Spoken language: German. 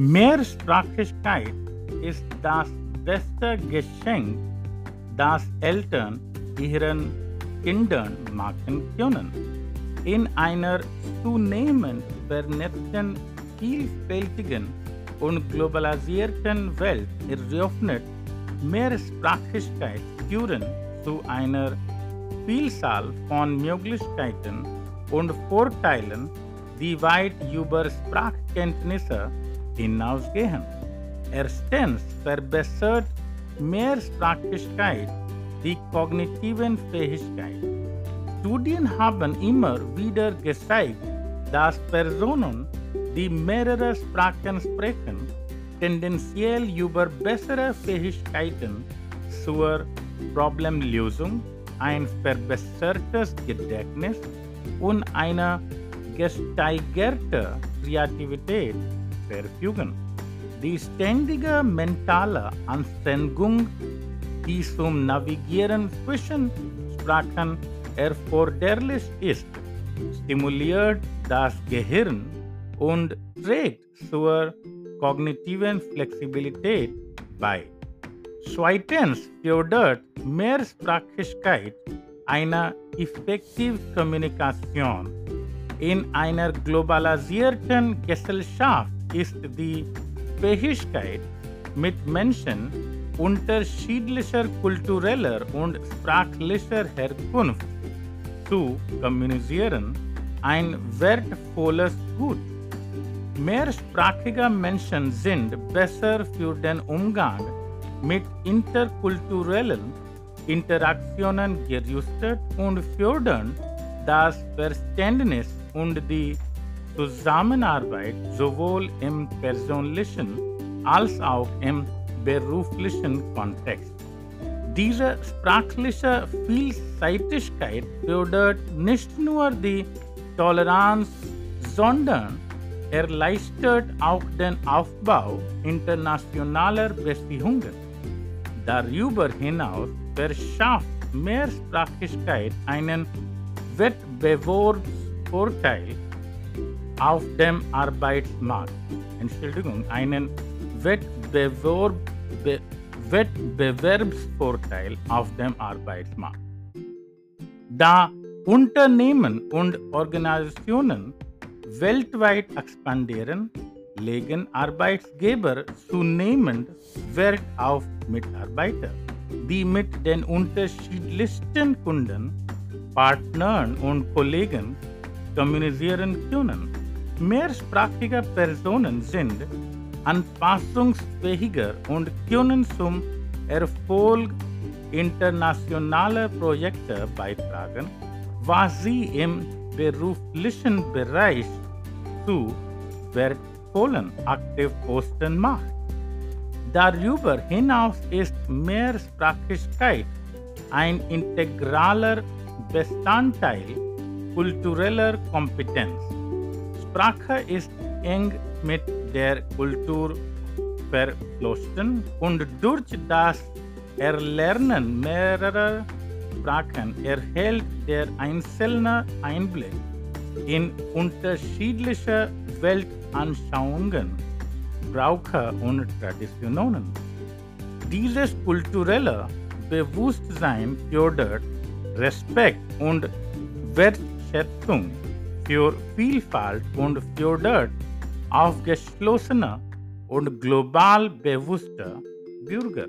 Mehrsprachigkeit ist das beste Geschenk, das Eltern ihren Kindern machen können. In einer zunehmend vernetzten, vielfältigen und globalisierten Welt eröffnet Mehrsprachigkeit Türen zu einer Vielzahl von Möglichkeiten und Vorteilen, die weit über Sprachkenntnisse hinausgehen. Erstens verbessert Mehrsprachigkeit die kognitiven Fähigkeiten. Studien haben immer wieder gezeigt, dass Personen, die mehrere Sprachen sprechen, tendenziell über bessere Fähigkeiten zur Problemlösung, ein verbessertes Gedächtnis und eine gesteigerte Kreativität verfügen. Die ständige mentale Anstrengung, die zum Navigieren zwischen Sprachen erforderlich ist, stimuliert das Gehirn und trägt zur kognitiven Flexibilität bei. Zweitens fördert Mehrsprachigkeit eine effektive Kommunikation. In einer globalisierten Gesellschaft ist die Fähigkeit, mit Menschen unterschiedlicher kultureller und sprachlicher Herkunft zu kommunizieren ein wertvolles Gut. Mehrsprachige Menschen sind besser für den Umgang mit interkulturellen Interaktionen gerüstet und fördern das Verständnis und die Zusammenarbeit sowohl im persönlichen als auch im beruflichen Kontext. Diese sprachliche Vielseitigkeit fördert nicht nur die Toleranz, sondern erleichtert auch den Aufbau internationaler Beziehungen. Darüber hinaus verschafft Mehrsprachigkeit einen Wettbewerbsvorteil auf dem Arbeitsmarkt. Entschuldigung, einen Wettbewerb, Be, Wettbewerbsvorteil auf dem Arbeitsmarkt. Da Unternehmen und Organisationen weltweit expandieren, legen Arbeitgeber zunehmend Wert auf Mitarbeiter, die mit den unterschiedlichsten Kunden, Partnern und Kollegen kommunizieren können. Mehrsprachige Personen sind anpassungsfähiger und können zum Erfolg internationaler Projekte beitragen, was sie im beruflichen Bereich zu wertvollen Aktivposten macht. Darüber hinaus ist Mehrsprachigkeit ein integraler Bestandteil kultureller Kompetenz. Sprache ist eng mit der Kultur verflochten und durch das Erlernen mehrerer Sprachen erhält der Einzelne Einblick in unterschiedliche Weltanschauungen, Brauche und Traditionen. Dieses kulturelle Bewusstsein fördert Respekt und Wertschätzung für Vielfalt und fördert aufgeschlossene und global bewusste Bürger.